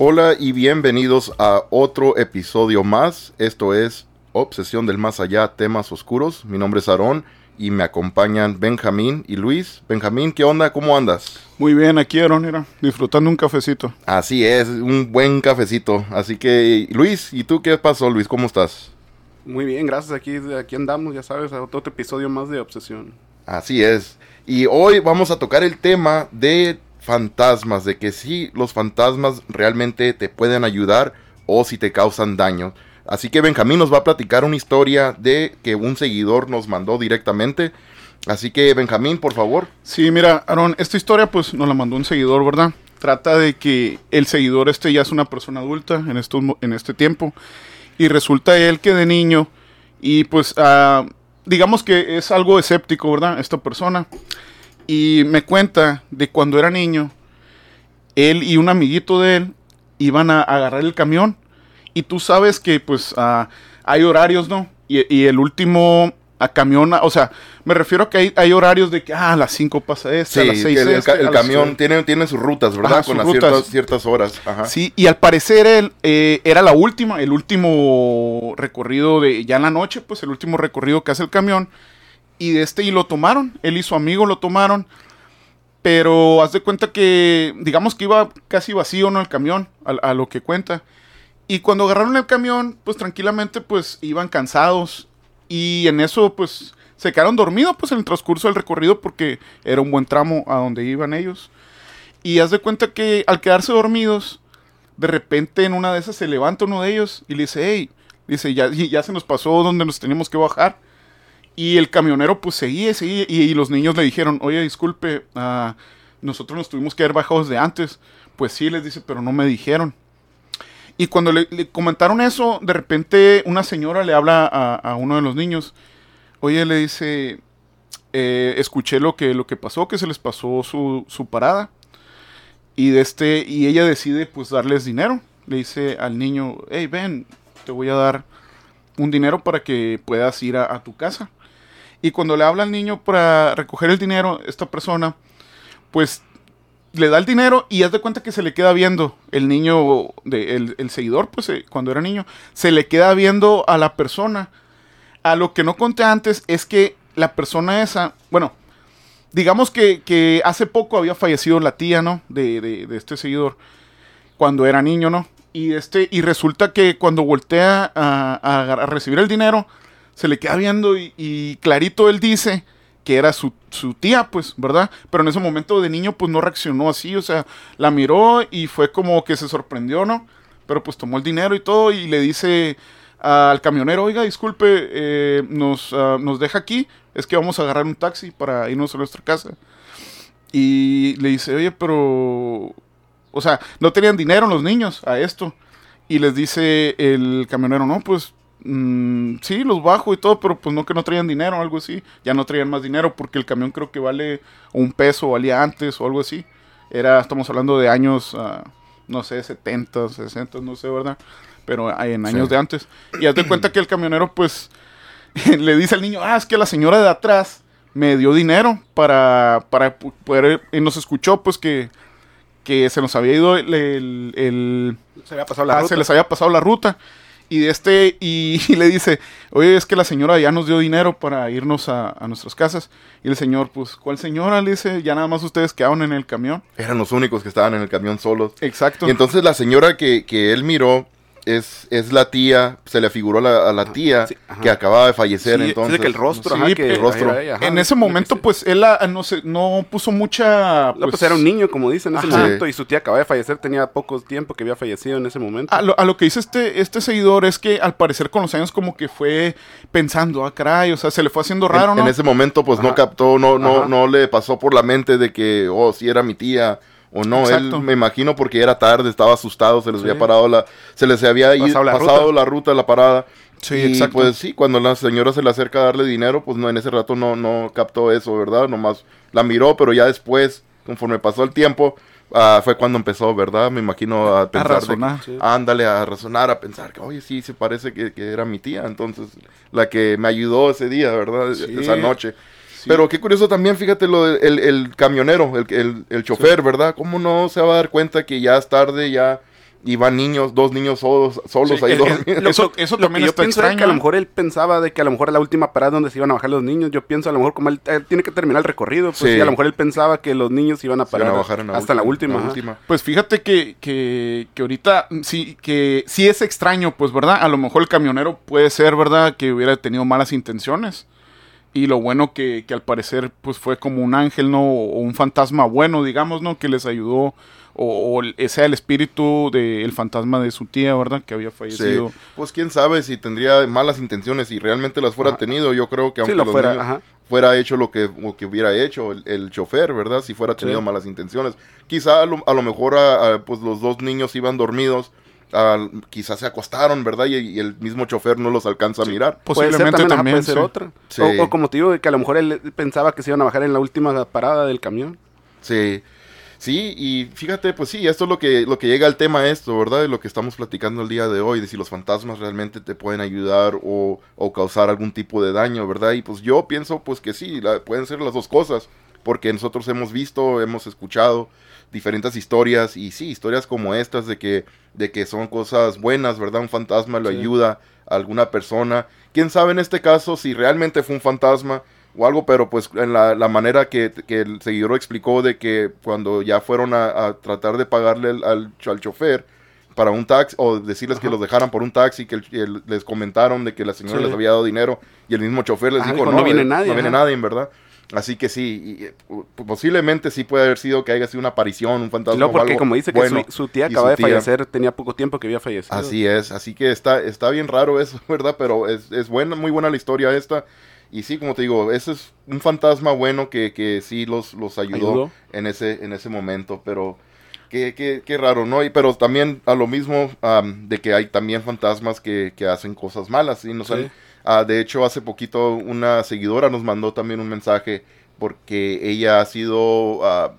hola y bienvenidos a otro episodio más. Esto es Obsesión del Más Allá, temas oscuros. Mi nombre es Aarón y me acompañan Benjamín y Luis. Benjamín, ¿qué onda? ¿Cómo andas? Muy bien, aquí Aarón, mira, disfrutando un cafecito. Así es, un buen cafecito. Así que, Luis, ¿y tú qué pasó, Luis? ¿Cómo estás? Muy bien, gracias. Aquí, aquí andamos, ya sabes, a otro episodio más de Obsesión. Así es. Y hoy vamos a tocar el tema de fantasmas, de que si los fantasmas realmente te pueden ayudar o si te causan daño. Así que Benjamín nos va a platicar una historia de que un seguidor nos mandó directamente. Así que Benjamín, por favor. Sí, mira, Aaron, esta historia pues nos la mandó un seguidor, ¿verdad? Trata de que el seguidor este ya es una persona adulta en, estos, en este tiempo. Y resulta él que de niño, y pues uh, digamos que es algo escéptico, ¿verdad? Esta persona. Y me cuenta de cuando era niño, él y un amiguito de él iban a agarrar el camión. Y tú sabes que pues uh, hay horarios, ¿no? Y, y el último a camión, o sea, me refiero a que hay, hay horarios de que ah, a las 5 pasa este, sí, a las 6 el, este, el, camión tiene, tiene sus rutas, ¿verdad? Ajá, Con las rutas. ciertas, ciertas horas. Ajá. Sí, y al parecer él eh, era la última, el último recorrido de ya en la noche, pues el último recorrido que hace el camión. Y de este y lo tomaron, él y su amigo lo tomaron. Pero haz de cuenta que, digamos que iba casi vacío, ¿no? El camión, a, lo que cuenta. Y cuando agarraron el camión, pues tranquilamente, pues iban cansados. Y en eso, pues se quedaron dormidos, pues en el transcurso del recorrido, porque era un buen tramo a donde iban ellos. Y haz de cuenta que al quedarse dormidos, de repente en una de esas se levanta uno de ellos y le dice, hey, dice, ya, ya se nos pasó donde nos teníamos que bajar. Y el camionero pues seguía, seguía, y, y los niños le dijeron, oye, disculpe, uh, nosotros nos tuvimos que haber bajado desde antes. Pues sí, les dice, pero no me dijeron. Y cuando le, le comentaron eso, de repente una señora le habla a, uno de los niños. Oye, le dice, eh, escuché lo que, lo que pasó, que se les pasó su, su parada. Y, de este, y ella decide pues darles dinero. Le dice al niño, hey, ven, te voy a dar un dinero para que puedas ir a tu casa. Y cuando le habla al niño para recoger el dinero, esta persona, pues le da el dinero y haz de cuenta que se le queda viendo el niño, el, el seguidor, pues eh, cuando era niño, se le queda viendo a la persona. A lo que no conté antes es que la persona esa, bueno, digamos que, que hace poco había fallecido la tía, ¿no? De, de, de, este seguidor, cuando era niño, ¿no? Y, este, y resulta que cuando voltea a, a recibir el dinero, se le queda viendo y, y clarito él dice que era su, su, tía, pues, ¿verdad? Pero en ese momento de niño, pues no reaccionó así, o sea, la miró y fue como que se sorprendió, ¿no? Pero pues tomó el dinero y todo y le dice al camionero, oiga, disculpe, eh, nos, uh, nos deja aquí, es que vamos a agarrar un taxi para irnos a nuestra casa. Y le dice, oye, pero, o sea, no tenían dinero los niños a esto. Y les dice el camionero, no, pues Mm, sí, los bajo y todo, pero pues no que no traían dinero o algo así. Ya no traían más dinero porque el camión creo que vale un peso, valía antes o algo así. Era, estamos hablando de años, uh, no sé, 70, 60, no sé, ¿verdad? Pero en años sí. de antes. Y haz de cuenta que el camionero pues le dice al niño, ah, es que la señora de atrás me dio dinero para, para poder, y nos escuchó pues que, que se nos había ido el... el, el se, había pasado la ah, ruta. se les había pasado la ruta y de este y, y, le dice oye es que la señora ya nos dio dinero para irnos a, a, nuestras casas y el señor pues cuál señora le dice ya nada más ustedes quedaron en el camión eran los únicos que estaban en el camión solos. Exacto. Y entonces la señora que, que él miró es, es la tía, se le figuró la, a la tía sí, que acababa de fallecer, sí, entonces. que el rostro, sí, ajá, que el rostro. Era ella, ajá, en ese momento, pues, él no, se, no puso mucha... Pues, no, pues era un niño, como dicen, en ese ajá. momento, y su tía acababa de fallecer, tenía poco tiempo que había fallecido en ese momento. A lo, a lo, que dice este, este seguidor es que, al parecer, con los años como que fue pensando, ah, caray, o sea, se le fue haciendo raro, en, ¿no? En ese momento, pues, ajá. no captó, no, no, no le pasó por la mente de que, oh, sí era mi tía o no, Exacto. él me imagino porque era tarde, estaba asustado, se les sí. había parado la, se les había pasado, la, pasado ruta. la ruta, la parada. Sí, y exacto. pues sí, cuando la señora se le acerca a darle dinero, pues no, en ese rato no, no captó eso, ¿verdad? Nomás la miró, pero ya después, conforme pasó el tiempo, uh, fue cuando empezó, ¿verdad? Me imagino a pensar. A razonar. De, sí. Ándale, a razonar, a pensar que, oye, sí, se parece que, que, era mi tía, entonces, la que me ayudó ese día, ¿verdad? Sí. Esa noche. Sí. Pero qué curioso también, fíjate, lo del el, el camionero, el, el, el chofer, sí. ¿verdad? ¿Cómo no se va a dar cuenta que ya es tarde, ya y van niños, dos niños solos, solos ahí dormidos. Eso, eso también yo está pienso extraño. que a lo mejor él pensaba de que a lo mejor era la última parada donde se iban a bajar los niños. Yo pienso a lo mejor como él, él tiene que terminar el recorrido, pues Sí. a lo mejor él pensaba que los niños iban a parar a bajar en hasta la última. ajá. Pues fíjate que, que, que ahorita sí, que sí es extraño, pues, ¿verdad? A lo mejor el camionero puede ser, ¿verdad? Que hubiera tenido malas intenciones. Y lo bueno que, que al parecer, pues, fue como un ángel, ¿no? O un fantasma bueno, digamos, ¿no? Que les ayudó. O, o el- sea el espíritu del fantasma de su tía, ¿verdad? Que había Sí. fallecido. Pues quién sabe si tendría malas intenciones y realmente las fuera Ajá. tenido. Yo creo que Sí, aunque lo los fuera, niños- ajá. fuera hecho lo que, lo que hubiera hecho el, el chofer, ¿verdad? Si fuera tenido Sí. malas intenciones. Quizá a lo, a lo mejor a- a, pues los dos niños iban dormidos, ah, quizás se acostaron, ¿verdad? Y, y el mismo chofer no los alcanza a mirar. Puede ser Posiblemente también, ajá, también. puede ser sí. otra. Sí. O, o como te digo, que a lo mejor él pensaba que se iban a bajar en la última parada del camión. Sí. Sí, y fíjate, pues sí, esto es lo que, lo que llega al tema esto, ¿verdad? De lo que estamos platicando el día de hoy, de si los fantasmas realmente te pueden ayudar o, o causar algún tipo de daño, ¿verdad? Y pues yo pienso pues que sí, la- pueden ser las dos cosas, porque nosotros hemos visto, hemos escuchado diferentes historias, y sí, historias como estas de que, de que son cosas buenas, ¿verdad? Un fantasma Sí. ayuda a alguna persona. ¿Quién sabe en este caso si realmente fue un fantasma? o algo, pero pues en la, la manera que, que el seguidor explicó de que cuando ya fueron a, a tratar de pagarle al, al, al chofer para un taxi o decirles que los dejaran por un taxi, que el- el- les comentaron de que la señora Sí. les había dado dinero y el mismo chofer les Ajá, dijo, no, "No viene eh, nadie", no viene nadie, en verdad. Así que sí, y, eh, po- posiblemente sí puede haber sido que haya sido una aparición, un fantasma. luego o porque algo como dice que su, su tía acaba su de tía. fallecer, tenía poco tiempo que había fallecido. Así es, así que está, está bien raro eso, ¿verdad? Pero es, es buena, muy buena la historia esta. Y sí, como te digo, ese es un fantasma bueno que, que sí los, los ayudó, Ayudó. En, ese, en ese momento, pero qué, qué, qué raro, ¿no? Y, pero también a lo mismo am, de que hay también fantasmas que, que hacen cosas malas, ¿sí? Nos Sí. Ah, de hecho, hace poquito una seguidora nos mandó también un mensaje porque ella ha sido... ah,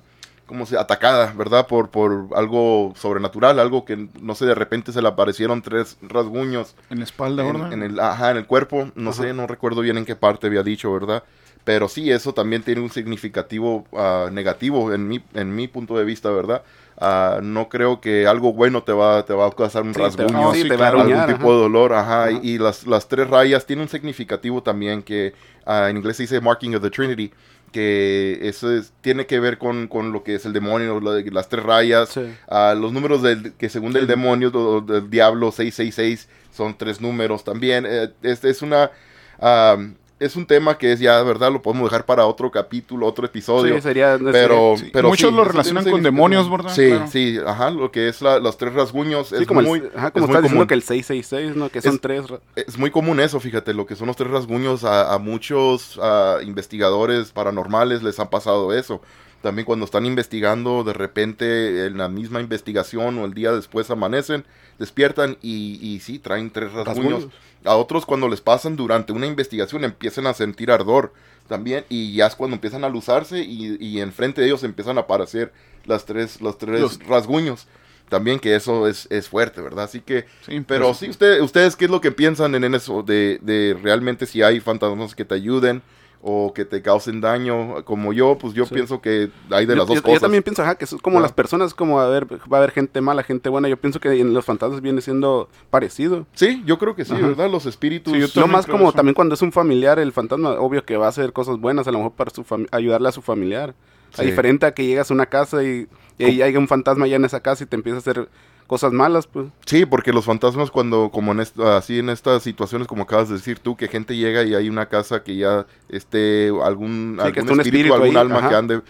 como se atacada, ¿verdad? Por, por algo sobrenatural, algo que no sé, de repente se le aparecieron tres rasguños En la espalda, en, ¿verdad? en el, ajá, en el cuerpo, no Ajá. sé, no recuerdo bien en qué parte había dicho, ¿verdad? Pero sí, eso también tiene un significativo ah, negativo en mi, en mi punto de vista, ¿verdad? Ah, no creo que algo bueno te va, te va a causar un Sí, te- rasguño, no, sí, te va a algún tipo de dolor, ajá, Ajá. y, y las, las tres rayas tienen un significativo también que ah, en inglés se dice marking of the Trinity, que eso es- tiene que ver con, con lo que es el demonio, lo de las tres rayas, Sí. Ah, los números del, que según Sí. demonio o del diablo 666 son tres números también. Este es una am, es un tema que es ya, ¿verdad? Lo podemos dejar para otro capítulo, otro episodio. Sí, sería, pero, Sí, pero muchos sí, lo relacionan con demonios, ¿verdad? Sí, Claro. sí, ajá, lo que es la- los tres rasguños Sí, es como, muy, el, ajá, como es muy estás diciendo común. que el 666, ¿no? Que son Es- tres. Es muy común eso, fíjate, lo que son los tres rasguños a, a muchos ah, investigadores paranormales les ha pasado eso. También cuando están investigando, de repente en la misma investigación o el día después amanecen, despiertan y, y sí, traen tres rasguños. Rasguños. A otros cuando les pasan durante una investigación empiezan a sentir ardor también y ya es cuando empiezan a luzarse y, y enfrente de ellos empiezan a aparecer las tres, los tres Los- rasguños. También que eso es, es fuerte, ¿verdad? Así que Sí, pero pues, sí, usted, ustedes, ¿qué es lo que piensan en eso? De, de realmente si hay fantasmas que te ayuden o que te causen daño, como yo, pues yo Sí. pienso que hay de yo, las dos yo- yo cosas. también pienso ajá, que es como las personas, como a ver, va a haber gente mala, gente buena. Yo pienso que en los fantasmas viene siendo parecido. Sí, yo creo que sí, Ajá. ¿verdad? Los espíritus. Sí, yo más como eso. también cuando es un familiar, el fantasma, obvio que va a hacer cosas buenas, a lo mejor para su ayudarle a su familiar. A Sí. diferente a que llegas a una casa y, y ahí hay un fantasma ya en esa casa y te empieza a hacer cosas malas, pues. Sí, porque los fantasmas cuando, como en esta, así en estas situaciones, como acabas de decir tú, que gente llega y hay una casa que ya esté algún, Sí, algún que esté un espíritu, espíritu algún ahí, alma ajá. que ande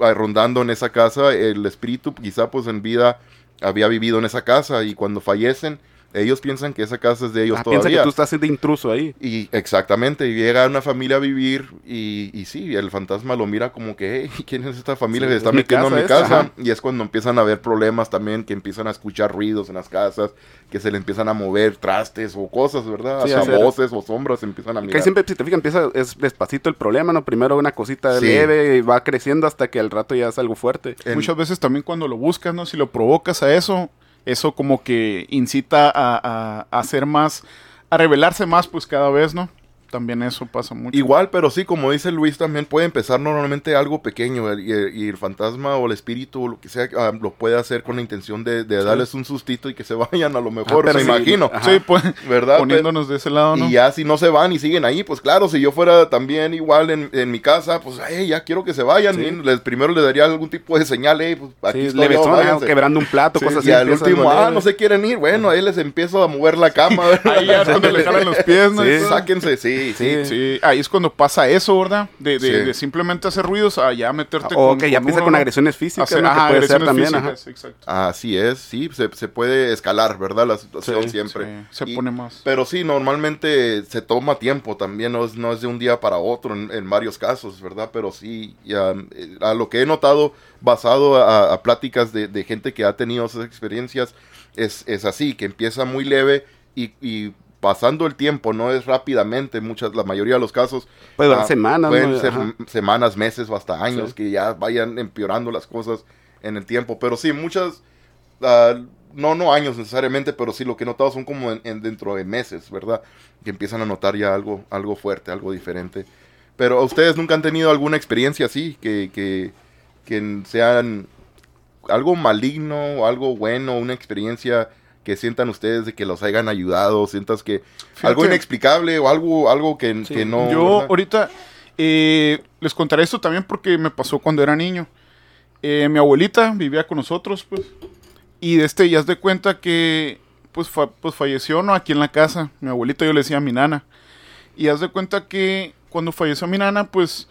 ah, rondando en esa casa, el espíritu quizá pues en vida había vivido en esa casa y cuando fallecen, ellos piensan que esa casa es de ellos Ah, piensa todavía. que tú estás de intruso ahí. Y exactamente, y llega una familia a vivir y, y sí, el fantasma lo mira como que, hey, ¿quién es esta familia Sí, que se es está mi metiendo en mi casa ajá. Y es cuando empiezan a haber problemas también, que empiezan a escuchar ruidos en las casas, que se le empiezan a mover trastes o cosas, ¿verdad? Sí, Hasta hacer- voces o sombras empiezan a Que mirar. siempre, si te fijas, empieza, es despacito el problema, ¿no? Primero una cosita Sí. leve y va creciendo hasta que al rato ya es algo fuerte. En- Muchas veces también cuando lo buscas, ¿no? Si lo provocas a eso, eso como que incita a, a- hacer más, a revelarse más, pues cada vez, ¿no? También eso pasa mucho. Igual, pero sí, como dice Luis, también puede empezar normalmente algo pequeño y, y el fantasma o el espíritu o lo que sea ah, lo puede hacer con la intención de, de darles un sustito y que se vayan a lo mejor, pero me sí, imagino. ajá. Sí, pues, ¿Verdad? poniéndonos de ese lado, ¿no? Y ya si no se van y siguen ahí, pues claro, si yo fuera también igual en, en mi casa, pues "Ey, ya quiero que se vayan. Sí. Les, primero le daría algún tipo de señal, "Ey, pues aquí estoy le yo, besó, váyanse". quebrando un plato, cosas así. Y al último, ah, no se quieren ir. Bueno, ahí les empiezo a mover la cama. Ahí ya cuando le jalan los pies. Sáquense, sí, sí. Sí. Sí, ahí es cuando pasa eso, ¿verdad? De, de, Sí. de simplemente hacer ruidos a ya meterte O con que ya empieza con agresiones físicas, Hacer- ¿no? ajá, que puede ser también. físicas. Así es, sí, se, se puede escalar, ¿verdad? La situación siempre. Se Y- pone más. Pero sí, normalmente se toma tiempo también, no es, no es de un día para otro en, en varios casos, ¿verdad? Pero sí, ya, eh, a lo que he notado basado a, a pláticas de, de gente que ha tenido esas experiencias, es, es así, que empieza muy leve y, y pasando el tiempo, no es rápidamente, muchas, la mayoría de los casos. Durar ah, semanas, Pueden ¿no? ser Ajá. semanas, meses o hasta años Sí. que ya vayan empeorando las cosas en el tiempo. Pero sí, muchas, ah, no, no años necesariamente, pero sí lo que he notado son como en, en dentro de meses, ¿verdad? Que empiezan a notar ya algo, algo fuerte, algo diferente. Pero ustedes nunca han tenido alguna experiencia así, que, que, que sean algo maligno o algo bueno, una experiencia que sientan ustedes de que los hayan ayudado, sientas que algo inexplicable o algo, algo que, Sí. que no... Yo ¿verdad? ahorita eh, les contaré esto también porque me pasó cuando era niño. Eh, mi abuelita vivía con nosotros, pues. Y de este, ya has de cuenta que, pues, fa- pues falleció, ¿no? Aquí en la casa. Mi abuelita yo le decía a mi nana. Y haz de cuenta que cuando falleció mi nana, pues,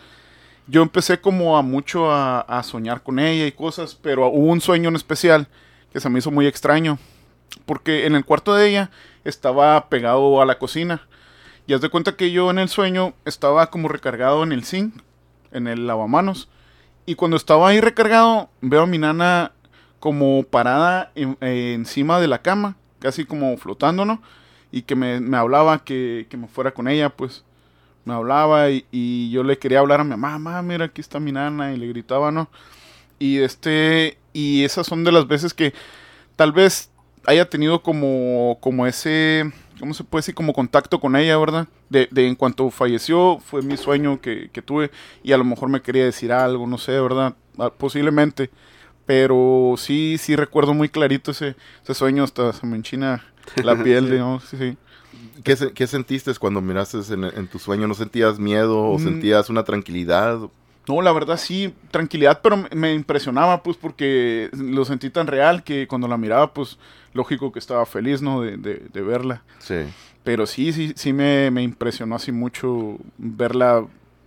yo empecé como a mucho a, a soñar con ella y cosas, pero hubo un sueño en especial que se me hizo muy extraño. Porque en el cuarto de ella estaba pegado a la cocina. Y haz de cuenta que yo en el sueño estaba como recargado en el zinc, en el lavamanos. Y cuando estaba ahí recargado, veo a mi nana como parada en- encima de la cama, casi como flotando, ¿no? Y que me, me hablaba que, que me fuera con ella, pues. Me hablaba y, y yo le quería hablar a mi mamá, mamá, mira, aquí está mi nana, y le gritaba, ¿no? Y este, y esas son de las veces que tal vez haya tenido como, como ese, ¿cómo se puede decir? Como contacto con ella, ¿verdad? De, de en cuanto falleció, fue mi sueño que, que tuve y a lo mejor me quería decir algo, no sé, ¿verdad? Ah, Posiblemente. Pero sí, sí recuerdo muy clarito ese, ese sueño, hasta se me enchina la piel, ¿no? Sí, sí. ¿Qué, qué sentiste cuando miraste en, en tu sueño? ¿No sentías miedo o Mm. sentías una tranquilidad? No, la verdad sí, tranquilidad, pero me impresionaba, pues, porque lo sentí tan real que cuando la miraba, pues, lógico que estaba feliz, ¿no? De, de, de verla. Sí. Pero sí, sí, sí me, me impresionó así mucho verla,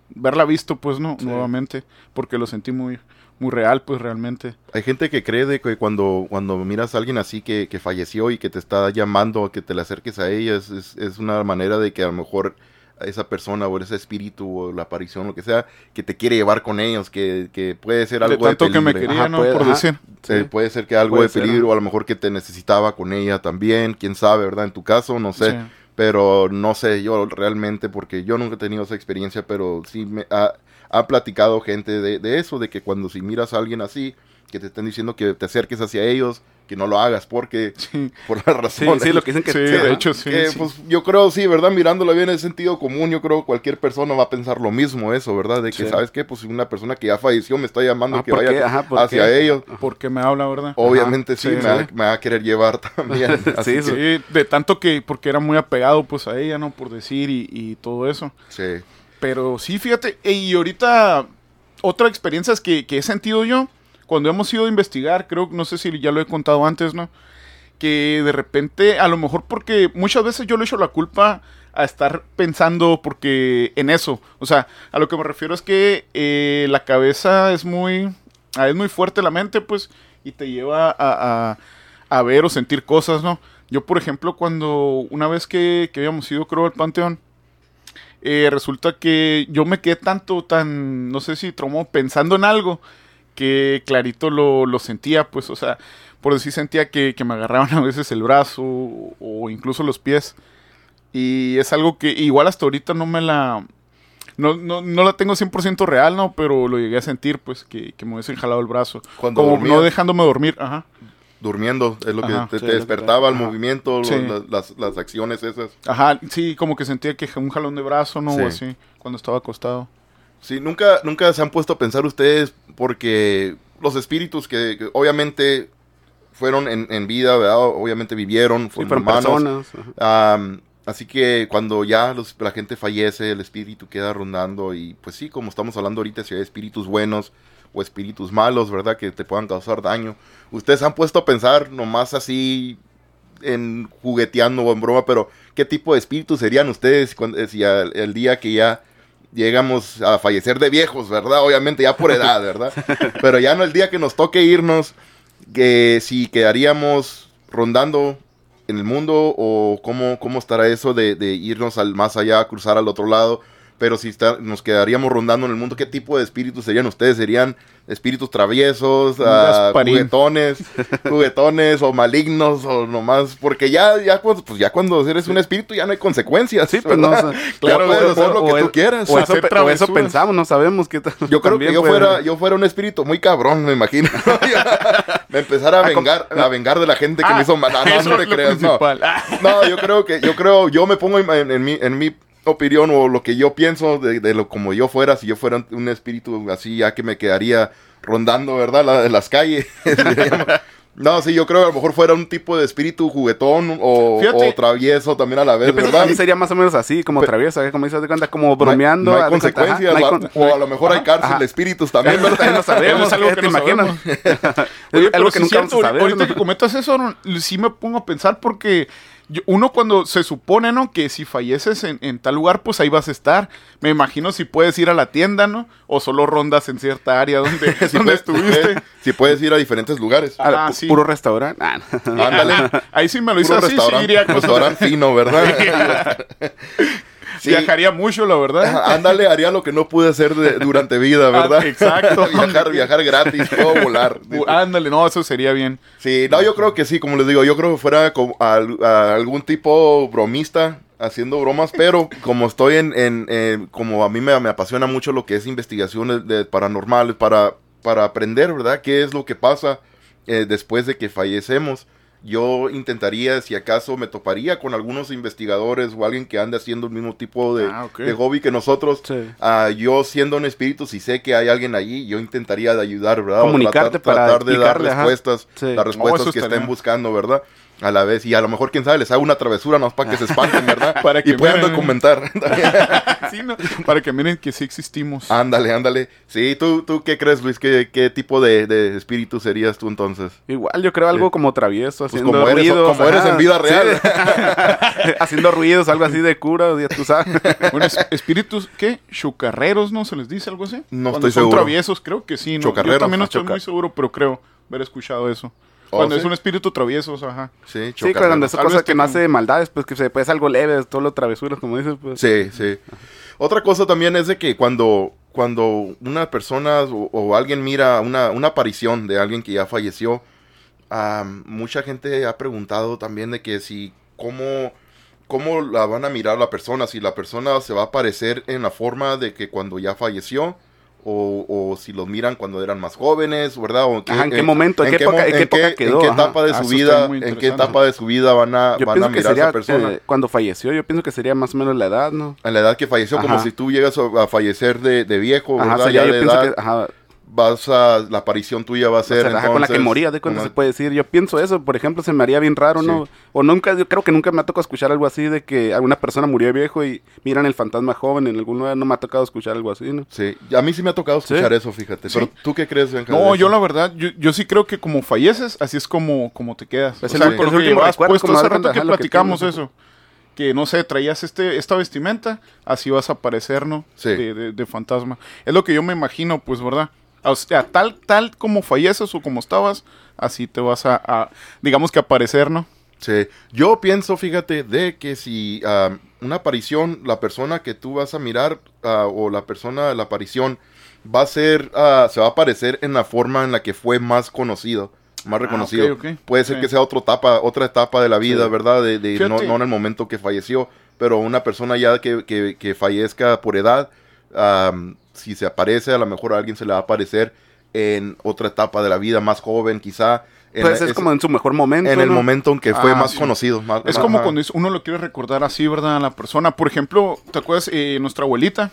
verla visto, pues, ¿no? Sí. Nuevamente, porque lo sentí muy, muy real, pues, realmente. Hay gente que cree de que cuando, cuando miras a alguien así que, que falleció y que te está llamando a que te le acerques a ella, es, es, es una manera de que a lo mejor esa persona o ese espíritu o la aparición, lo que sea, que te quiere llevar con ellos, que, que puede ser algo de tanto que me peligro. quería, Ajá, ¿no? puede- Por ajá. decir. Eh, Sí. puede ser que algo Puede de ser, peligro, a lo mejor que te necesitaba con ella también, quién sabe, ¿verdad? En tu caso, no sé. Sí. Pero no sé, yo realmente, porque yo nunca he tenido esa experiencia, pero sí me ha, ha platicado gente de, de eso, de que cuando si miras a alguien así, que te están diciendo que te acerques hacia ellos, que no lo hagas, porque Sí, por la Sí, razón. sí, lo que dicen que... Sí, sí, de hecho, sí. que, sí. pues, yo creo, sí, ¿verdad? Mirándolo bien en el sentido común, yo creo que cualquier persona va a pensar lo mismo, eso, ¿verdad? De que, Sí. ¿sabes qué? Pues una persona que ya falleció me está llamando Ah, que ¿por vaya hacia qué? ellos. ¿Por qué me habla, verdad? Obviamente sí, sí, me, va, sí. me va a querer llevar también. Así Sí, que-. Sí, de tanto que, porque era muy apegado, pues, a ella, ¿no? Por decir y, y todo eso. sí. Pero sí, fíjate, y ahorita otra experiencia es que, que he sentido yo cuando hemos ido a investigar, creo, no sé si ya lo he contado antes, ¿no? Que de repente, a lo mejor porque muchas veces yo le echo la culpa a estar pensando porque en eso. O sea, a lo que me refiero es que eh, la cabeza es muy, ah, es muy fuerte la mente, pues, y te lleva a, a- ver o sentir cosas, ¿no? Yo, por ejemplo, cuando una vez que, que habíamos ido, creo, al Panteón, eh, resulta que yo me quedé tanto, tan, no sé si tromó, pensando en algo, que clarito lo, lo sentía, pues, o sea, por decir sentía que, que me agarraban a veces el brazo o incluso los pies. Y es algo que igual hasta ahorita no me la... No, no, no la tengo 100% real, ¿no? Pero lo llegué a sentir, pues, que, que me hubiesen jalado el brazo. Cuando Como no dejándome dormir, ajá. durmiendo, es lo que Ajá, te, sí, te lo que despertaba el ajá. movimiento, Sí. las, las acciones esas. Ajá, sí, como que sentía que un jalón de brazo, ¿no? Sí. O así, cuando estaba acostado. Sí, nunca, nunca se han puesto a pensar ustedes porque los espíritus que, que obviamente fueron en, en vida, ¿verdad? Obviamente vivieron, fueron humanos. personas. Am, así que cuando ya los- la gente fallece, el espíritu queda rondando y pues sí, como estamos hablando ahorita, si hay espíritus buenos o espíritus malos, ¿verdad? Que te puedan causar daño. Ustedes han puesto a pensar nomás así en jugueteando o en broma, pero ¿qué tipo de espíritus serían ustedes cuando, si al- el día que ya llegamos a fallecer de viejos, ¿verdad? Obviamente ya por edad, ¿verdad? Pero ya no el día que nos toque irnos, que si quedaríamos rondando en el mundo o cómo, cómo estará eso de, de irnos al más allá, cruzar al otro lado. Pero si está- nos quedaríamos rondando en el mundo, ¿qué tipo de espíritus serían ustedes? ¿Serían espíritus traviesos, ah, Gasparín. juguetones, juguetones o malignos o nomás? Porque ya, ya, cuando, pues ya cuando eres un espíritu ya no hay consecuencias. Sí, pues no, ¿verdad? o sea, Claro, puedes o- hacer lo que tú quieras. O eso, o pensamos, no sabemos qué tal. Yo creo que yo fuera, yo fuera un espíritu muy cabrón, me imagino. me empezara a Ah, vengar, a vengar de la gente que Ah, me hizo mal. No, no, no te creas, no. Ah, yo creo que, yo creo, yo me pongo en, en mi, en mi opinión o lo que yo pienso de, de lo como yo fuera, si yo fuera un espíritu así, ya que me quedaría rondando, ¿verdad? La, en las calles. no, sí, yo creo que a lo mejor fuera un tipo de espíritu juguetón o, Fíjate. o travieso también a la vez, Yo que ¿verdad? también sería más o menos así, como traviesa, ¿eh? como dices de cuenta, como No hay- bromeando. No hay, ajá, consecuencias, no hay ¿va? con- o a lo mejor hay cárcel Ajá. de espíritus también, ¿verdad? no sabemos, Es algo ¿qué que te no imaginas? Oye, algo que nunca vamos cierto, a saber. ahorita ¿no? que comentas eso, sí me pongo a pensar porque uno cuando se supone, ¿no? Que si falleces en, en tal lugar, pues ahí vas a estar. Me imagino si puedes ir a la tienda, ¿no? O solo rondas en cierta área donde, Si donde puedes, estuviste. si puedes ir a diferentes lugares. Ah, Pu- sí. Puro restaurante. Ah, no. Ándale. Ahí sí me lo hice así, sí restaurante, iría con- restaurante fino, ¿verdad? Sí. Viajaría mucho, la verdad. Ándale, haría lo que no pude hacer de- durante vida, ¿verdad? Ah, exacto. viajar, viajar gratis, puedo volar. Ándale, no, eso sería bien. Sí, no, yo creo que sí, como les digo, yo creo que fuera como a algún tipo bromista haciendo bromas, pero como estoy en, en, eh, como a mí me, me apasiona mucho lo que es investigaciones de paranormales para, para aprender, ¿verdad? ¿Qué es lo que pasa eh, después de que fallecemos? Yo intentaría, si acaso me toparía con algunos investigadores o alguien que ande haciendo el mismo tipo de, Ah, de hobby que nosotros. Sí. Ah, yo siendo un espíritu, si sé que hay alguien allí, yo intentaría de ayudar, ¿verdad? Comunicarte tratar, para tratar de dar respuestas, Sí. las respuestas eso que estén buscando, ¿verdad? A la vez, y a lo mejor, quién sabe, les hago una travesura, no para que se espanten, ¿verdad? Para que y puedan miren. documentar. Sí, ¿no? Para que miren que sí existimos. ándale, ándale. Sí, ¿tú, tú qué crees, Luis? ¿Qué, qué tipo de, de espíritu serías tú entonces? Igual, yo creo algo como travieso, Pues haciendo como eres- ruidos. como eres en vida real. sí. haciendo ruidos, algo así de cura, ya tú sabes. Bueno, es- espíritus, ¿qué? Chocarreros, ¿no? ¿Se les dice algo así? No Cuando estoy son seguro. traviesos, creo que sí, ¿no? Yo también no ah, estoy muy seguro, pero creo haber escuchado eso. Oh, Cuando ¿sí? es un espíritu travieso, ajá. Sí, Sí, cuando es cosa que no hace maldades, pues que se puede ser algo leve, todo lo travesuras, como dices, pues. Sí, sí. Otra cosa también es de que cuando, cuando una persona o, o alguien mira una, una aparición de alguien que ya falleció, am, mucha gente ha preguntado también de que si, cómo, cómo la van a mirar la persona, si la persona se va a aparecer en la forma de que cuando ya falleció. O, o si los miran cuando eran más jóvenes, ¿verdad? O Ajá, ¿en qué momento? ¿En qué época- en qué época en quedó? qué Ajá. etapa de Ah, su eso vida, en qué etapa de su vida van a, Yo van a mirar a esa persona. eh, cuando falleció, yo pienso que sería más o menos la edad, ¿no? A la edad que falleció, como si tú llegas a a fallecer de, de viejo, Ajá, ¿verdad? sería, ya yo de pienso edad, que, ajá, vas a, la aparición tuya va a o ser sea, ajá, con la que moría, de cuando una- se puede decir. Yo pienso eso, por ejemplo, se me haría bien raro, ¿no? O nunca, yo creo que nunca me ha tocado escuchar algo así de que alguna persona murió de viejo y miran el fantasma joven en algún lugar, no me ha tocado escuchar algo así, ¿no? Sí, a mí sí me ha tocado Sí. escuchar eso, fíjate. Pero ¿tú qué crees, Benja, No, yo la verdad, yo, yo sí creo que como falleces, así es como, como te quedas. Es o el sea, el que recuerdo, puesto como hace rato cuenta, que platicamos eso. Que no sé, traías este, esta vestimenta, así vas a aparecer, ¿no? Sí. De, de- de fantasma. Es lo que yo me imagino, pues, ¿verdad? O sea, tal, tal como falleces o como estabas, así te vas a, a, digamos que aparecer, ¿no? Sí, yo pienso, fíjate, de que si una aparición, la persona que tú vas a mirar ah, o la persona de la aparición va a ser, ah, se va a aparecer en la forma en la que fue más conocido, más Ah, reconocido. Puede ser que sea otra etapa, otra etapa de la vida, Sí. ¿verdad? De, de- no, no en el momento que falleció, pero una persona ya que, que, que fallezca por edad, si se aparece, a lo mejor a alguien se le va a aparecer en otra etapa de la vida, más joven quizá, En Pues la- es como en su mejor momento. en el momento en que fue Ah, más sí. conocido. más- Es más- como ajá. cuando uno lo quiere recordar así, ¿verdad? A la persona. Por ejemplo, ¿te acuerdas? Eh, nuestra abuelita,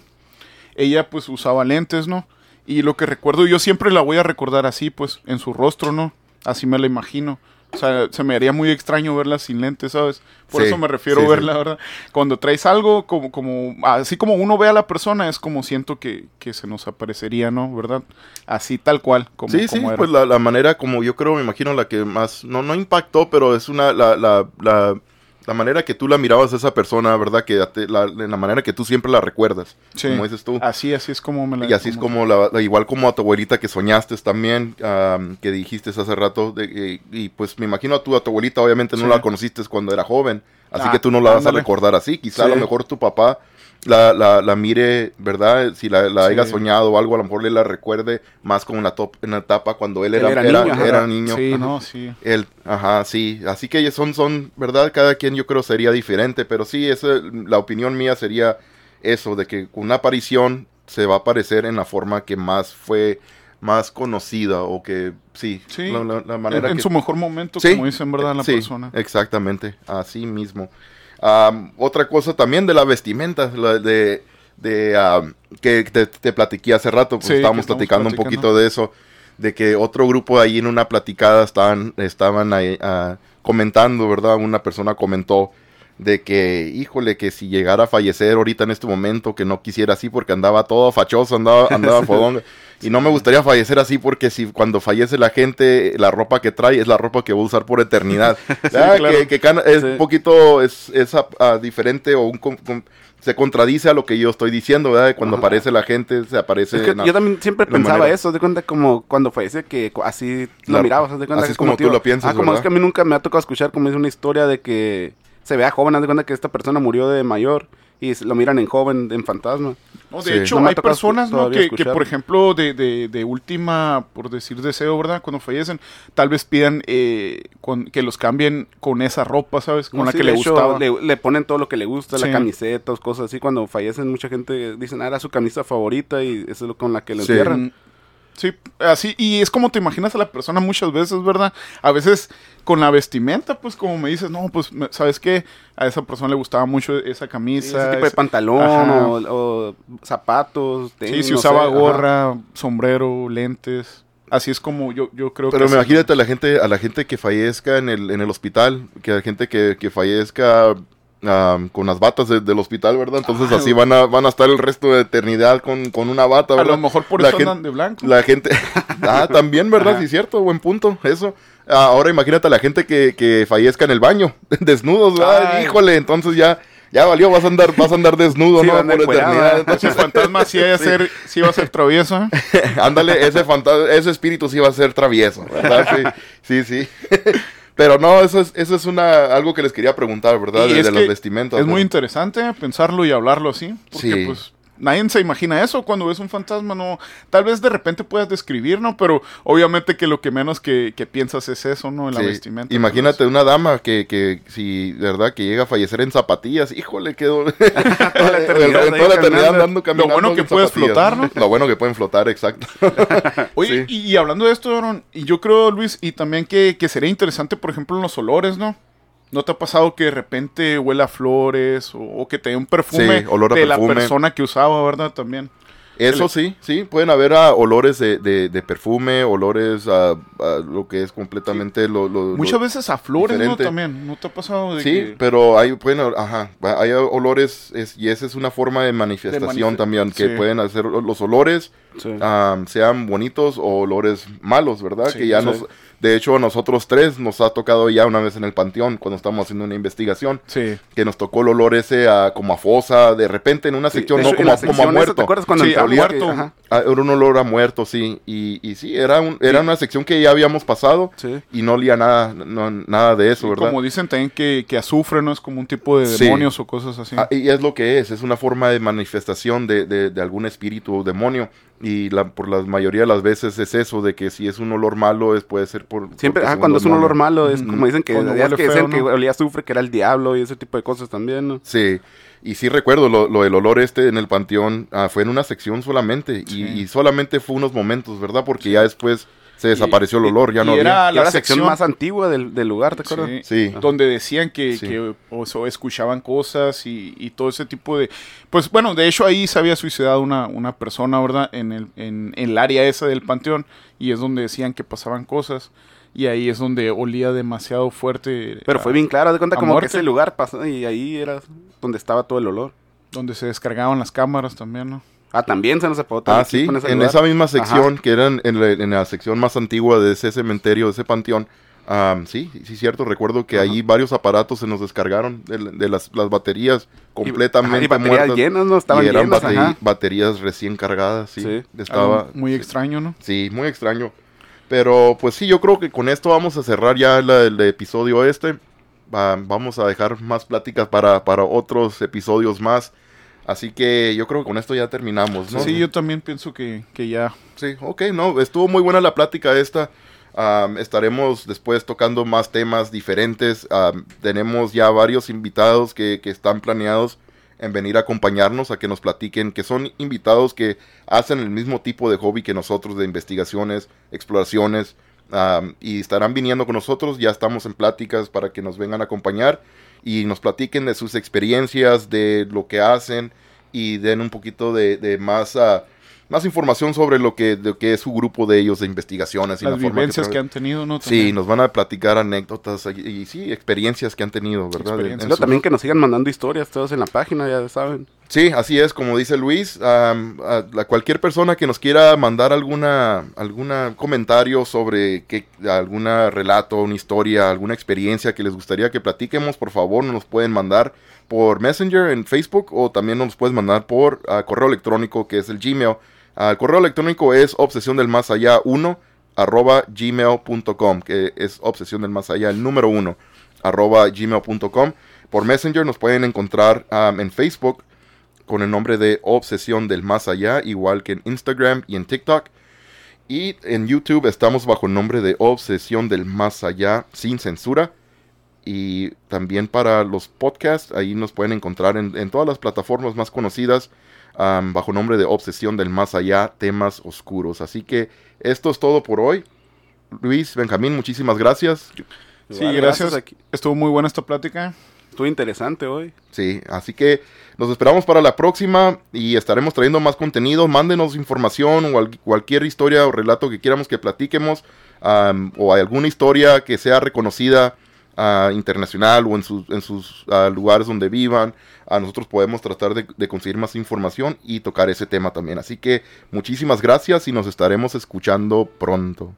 ella pues usaba lentes, ¿no? Y lo que recuerdo, yo siempre la voy a recordar así, pues, en su rostro, ¿no? Así me la imagino. O sea, se me haría muy extraño verla sin lentes, ¿sabes? Por Sí, eso me refiero sí, a verla, sí. ¿verdad? Cuando traes algo, como, como, así como uno ve a la persona, es como siento que, que se nos aparecería, ¿no? ¿Verdad? Así tal cual, como, Sí, sí, era. pues la, la manera como yo creo, me imagino la que más, no, no impactó, pero es una, la, la, la, la manera que tú la mirabas a esa persona, ¿verdad? Que te- la, la manera que tú siempre la recuerdas, Sí. como dices tú. Así, así es como me la Y así es como, la, la- igual como a tu abuelita que soñaste también, am, que dijiste hace rato, de, que- y pues me imagino a tu, a tu abuelita, obviamente no Sí. la conociste cuando era joven, así Ah, que tú no la vas a recordar así, quizá a lo mejor tu papá la, la, la mire, ¿verdad? Si la, la Sí. haya soñado o algo, a lo mejor le la recuerde más como en la, top, en la etapa cuando él Él era, era era, niño, era niño. Sí, Ajá. no, sí. El, ajá, sí. Así que son, son, ¿verdad? Cada quien yo creo sería diferente, pero sí, esa, la opinión mía sería eso, de que una aparición se va a aparecer en la forma que más fue, más conocida o que, sí, Sí, la, la- la En, manera en que... su mejor momento, Sí, como dicen, ¿verdad? La sí, persona. exactamente, así mismo. Am, otra cosa también de la vestimenta, la de, de que te, te platiqué hace rato, pues Sí, estábamos platicando un poquito de eso, de que otro grupo ahí en una platicada estaban, estaban ahí, ah, comentando, ¿verdad? Una persona comentó de que, híjole, que si llegara a fallecer ahorita en este momento, que no quisiera así porque andaba todo fachoso, andaba, andaba fodonga. Y no me gustaría fallecer así porque si cuando fallece la gente, la ropa que trae es la ropa que va a usar por eternidad. Ah, claro. que, es Sí. un poquito es, es, diferente o un se contradice a lo que yo estoy diciendo, ¿verdad? Cuando Ajá. aparece la gente, se aparece... Es que en yo también siempre pensaba manera. eso, de cuenta como cuando fallece que así lo mirabas, haz de cuenta así es como tú tío- lo piensas, Ah, como ¿verdad? es que a mí nunca me ha tocado escuchar como es una historia de que se vea joven, haz de cuenta que esta persona murió de mayor y lo miran en joven, en fantasma. No, de Sí. hecho, No hay personas ¿no? que, por ejemplo, de, de, de última, por decir deseo, ¿verdad? Cuando fallecen, tal vez pidan eh, con- que los cambien con esa ropa, ¿sabes? Con No, la sí, que le hecho, gustaba. Le, le ponen todo lo que le gusta, Sí. la camiseta, cosas así. Cuando fallecen, mucha gente dicen, ah, era su camisa favorita y eso es lo con la que le Sí. entierran. Sí, así, y es como te imaginas a la persona muchas veces, ¿verdad? A veces con la vestimenta, pues como me dices, no, pues, me- ¿sabes qué? A esa persona le gustaba mucho esa Sí, camisa. ese tipo de pantalón o, o zapatos, Sí, tenis, si no usaba sé, ajá. gorra, sombrero, lentes. Así es como yo, yo creo Pero que... es- imagínate a la gente, a la gente que fallezca en el, en el hospital, que la gente que, que fallezca con las batas de- del hospital, ¿verdad? Entonces Ay, así van a, van a estar el resto de eternidad con, con una bata, A ¿verdad? lo mejor por La eso gen- andan de blanco. La gente, ah, también, ¿verdad? Ajá. Sí, cierto, buen punto, eso. Ah, ahora imagínate a la gente que, que fallezca en el baño, desnudos, ¿verdad? Ay. Híjole, entonces ya, ya valió, vas a andar, vas a andar desnudo, Sí, ¿no? Por eternidad. Ese Entonces, fantasma sí, a ser, sí iba a ser travieso. ¿eh? Ándale, ese fantasma, ese espíritu sí va a ser travieso, ¿verdad? Sí, sí, sí. Pero no, eso es, eso es una, algo que les quería preguntar, ¿verdad? De, de las vestimentas. Es muy interesante pensarlo y hablarlo así. Porque Sí. pues nadie se imagina eso cuando ves un fantasma. no Tal vez de repente puedas describir, ¿no? Pero obviamente que lo que menos que, que piensas es eso, ¿no? En la Sí. vestimenta. Imagínate una dama que, que si, ¿verdad? Que llega a fallecer en zapatillas, híjole, quedó Toda la eternidad toda la eternidad andando caminando bueno que puedes flotar, ¿no? Lo bueno que pueden flotar, exacto. Oye, Sí. y, y hablando de esto, Aaron, y yo creo, Luis, y también que, que sería interesante, por ejemplo, en los olores, ¿no? ¿No te ha pasado que de repente huele a flores o, o que te dé un perfume Sí, olor a de perfume. la persona que usaba, ¿verdad? También. Eso sí, sí, pueden haber ah, olores de, de- de perfume, olores a, a lo que es completamente lo, lo- Muchas lo- veces a flores, diferente. ¿no? También. ¿No te ha pasado de Sí, que- pero hay, pueden, ajá, hay olores es- y esa es una forma de manifestación manife- también, que sí. pueden hacer los olores, Sí. ah, sean bonitos o olores malos, ¿verdad? Sí, que ya sí. nos, de hecho a nosotros tres nos ha tocado ya una vez en el panteón cuando estamos haciendo una investigación, Sí. que nos tocó el olor ese a, como a fosa, de repente en una Sí, sección, de no como, a- como a muerto. ¿Te acuerdas cuando Sí, a entramos que- muerto. ajá, Ah, era un olor a muerto, sí. Y, y sí, era, un, era una sección que ya habíamos pasado sí. y no olía nada, no- nada de eso, ¿verdad? Como dicen también que, que azufre, ¿no? Es como un tipo de Sí. demonios o cosas así. Ah, y es lo que es, es una forma de manifestación de, de- de algún espíritu o demonio. Y la, por la mayoría de las veces es eso, de que si es un olor malo, es, puede ser por... Siempre, ajá, cuando es un olor malo, es como dicen que, que feo, que ¿no? olía azufre, que era el diablo y ese tipo de cosas también, ¿no? Sí, y sí recuerdo lo, lo del olor este en el panteón, ah, fue en una sección solamente, y, Sí. y solamente fue unos momentos, ¿verdad? Porque ya después se desapareció el olor, ya y no era había. la la sección, sección más antigua del, del lugar, ¿te acuerdas? Sí, Sí. donde decían que, Sí. que o, so- escuchaban cosas y, y todo ese tipo de... Pues bueno, de hecho ahí se había suicidado una, una persona, ¿verdad? En el, en, en el área esa del panteón y es donde decían que pasaban cosas y ahí es donde olía demasiado fuerte. Pero a- fue bien claro, de cuenta como muerte. que ese lugar pasó y ahí era donde estaba todo el olor. Donde se descargaban las cámaras también, ¿no? Ah, también se nos apagó Ah, sí, en ese en lugar. esa misma sección, Ajá. que era en, en la, en la sección más antigua de ese cementerio, de ese panteón. am, sí, sí, cierto. Recuerdo que Ajá. ahí varios aparatos se nos descargaron de, de las, las baterías Y- completamente ajá, y baterías muertas. llenas, ¿no? Estaban y eran llenas, baterías recién cargadas, sí. Sí. Estaba Algo muy extraño, ¿no? Sí, muy extraño. Pero pues sí, yo creo que con esto vamos a cerrar ya la- el episodio este. Va- vamos a dejar más pláticas para, para otros episodios más. Así que yo creo que con esto ya terminamos, ¿no? Sí, yo también pienso que, que ya... Sí, ok, no, estuvo muy buena la plática esta. Am, estaremos después tocando más temas diferentes. Tenemos ya varios invitados que, que están planeados en venir a acompañarnos, a que nos platiquen, que son invitados que hacen el mismo tipo de hobby que nosotros, de investigaciones, exploraciones, y estarán viniendo con nosotros. Ya estamos en pláticas para que nos vengan a acompañar y nos platiquen de sus experiencias, de lo que hacen y den un poquito de, de más, ah, más información sobre lo que, de lo que es su grupo de ellos de investigaciones. y Las la forma vivencias que, tra- han tenido, ¿no? Sí, nos van a platicar anécdotas y, y sí, experiencias que han tenido, ¿verdad? En- también que nos sigan mandando historias todos en la página, ya saben. Sí, así es, como dice Luis, am, a, a cualquier persona que nos quiera mandar alguna alguna comentario sobre que alguna relato, una historia, alguna experiencia que les gustaría que platiquemos, por favor, nos pueden mandar por Messenger en Facebook o también nos puedes mandar por correo electrónico que es el Gmail. El correo electrónico es obsesión del más allá 1 arroba gmail.com, que es obsesión del más allá, el número 1 arroba gmail.com. Por Messenger nos pueden encontrar am, en Facebook con el nombre de Obsesión del Más Allá, igual que en Instagram y en TikTok. Y en YouTube estamos bajo el nombre de Obsesión del Más Allá sin censura. Y también para los podcasts, ahí nos pueden encontrar en, en todas las plataformas más conocidas am, bajo el nombre de Obsesión del Más Allá, temas oscuros. Así que esto es todo por hoy. Luis, Benjamín, muchísimas gracias. Sí, Igual, gracias. aquí. Estuvo muy buena esta plática. Estuvo interesante hoy. Sí, así que nos esperamos para la próxima y estaremos trayendo más contenido. Mándenos información o al- cualquier historia o relato que quieramos que platiquemos o alguna historia que sea reconocida ah, internacional o en sus, en sus ah, lugares donde vivan. A nosotros podemos tratar de conseguir más información y tocar ese tema también. Así que muchísimas gracias y nos estaremos escuchando pronto.